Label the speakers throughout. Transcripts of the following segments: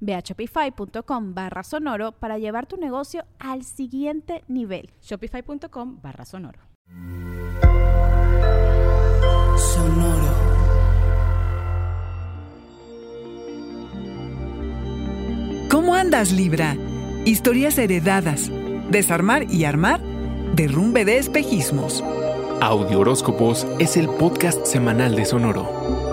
Speaker 1: Ve a shopify.com barra sonoro para llevar tu negocio al siguiente nivel.
Speaker 2: Shopify.com barra sonoro.
Speaker 3: Sonoro. ¿Cómo andas, Libra? Historias heredadas. Desarmar y armar. Derrumbe de espejismos.
Speaker 4: Audio Horóscopos es el podcast semanal de Sonoro.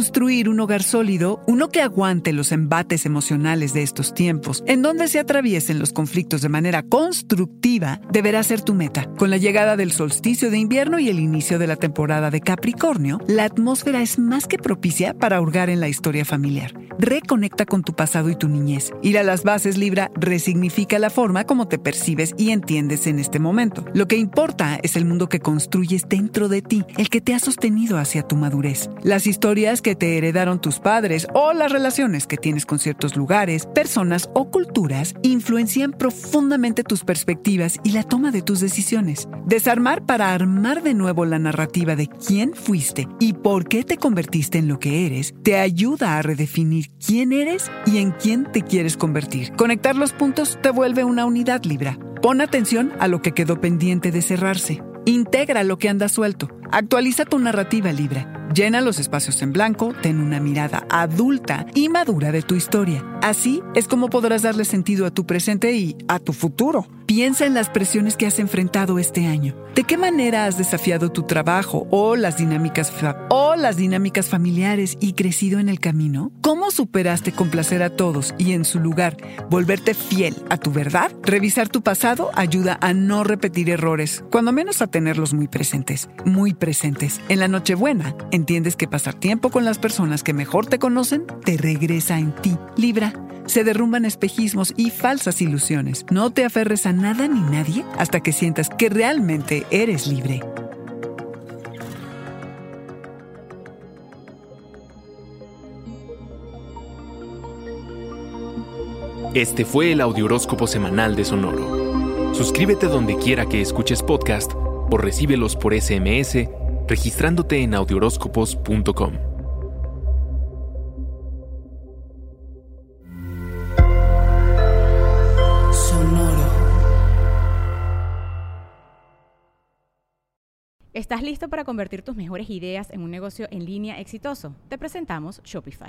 Speaker 3: Construir un hogar sólido, uno que aguante los embates emocionales de estos tiempos, en donde se atraviesen los conflictos de manera constructiva, deberá ser tu meta. Con la llegada del solsticio de invierno y el inicio de la temporada de Capricornio, la atmósfera es más que propicia para hurgar en la historia familiar. Reconecta con tu pasado y tu niñez. Ir a las bases Libra resignifica la forma como te percibes y entiendes en este momento. Lo que importa es el mundo que construyes dentro de ti, el que te ha sostenido hacia tu madurez. Las historias que te heredaron tus padres o las relaciones que tienes con ciertos lugares, personas o culturas influencian profundamente tus perspectivas y la toma de tus decisiones. Desarmar para armar de nuevo la narrativa de quién fuiste y por qué te convertiste en lo que eres te ayuda a redefinir quién eres y en quién te quieres convertir. Conectar los puntos te vuelve una unidad Libra. Pon atención a lo que quedó pendiente de cerrarse. Integra lo que anda suelto. Actualiza tu narrativa Libra Llena los espacios en blanco, ten una mirada adulta y madura de tu historia. Así es como podrás darle sentido a tu presente y a tu futuro. Piensa en las presiones que has enfrentado este año. ¿De qué manera has desafiado tu trabajo o las dinámicas o las dinámicas familiares y crecido en el camino? ¿Cómo superaste complacer a todos y en su lugar volverte fiel a tu verdad? Revisar tu pasado ayuda a no repetir errores, cuando menos a tenerlos muy presentes, muy presentes. En la Nochebuena, entiendes que pasar tiempo con las personas que mejor te conocen te regresa en ti. Libra se derrumban espejismos y falsas ilusiones. No te aferres a nada ni nadie hasta que sientas que realmente eres libre.
Speaker 4: Este fue el Audioróscopo Semanal de Sonoro. Suscríbete donde quiera que escuches podcast o recíbelos por SMS registrándote en audioróscopos.com.
Speaker 2: ¿Estás listo para convertir tus mejores ideas en un negocio en línea exitoso? Te presentamos Shopify.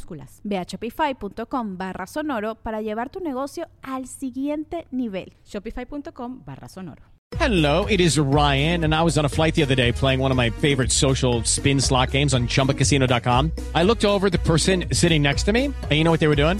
Speaker 1: Ve a shopify.com barra sonoro para llevar tu negocio al siguiente nivel.
Speaker 2: Shopify.com barra sonoro.
Speaker 5: Hello, it is Ryan, and I was on a flight the other day playing one of my favorite social spin slot games on chumbacasino.com. I looked over the person sitting next to me, and you know what they were doing?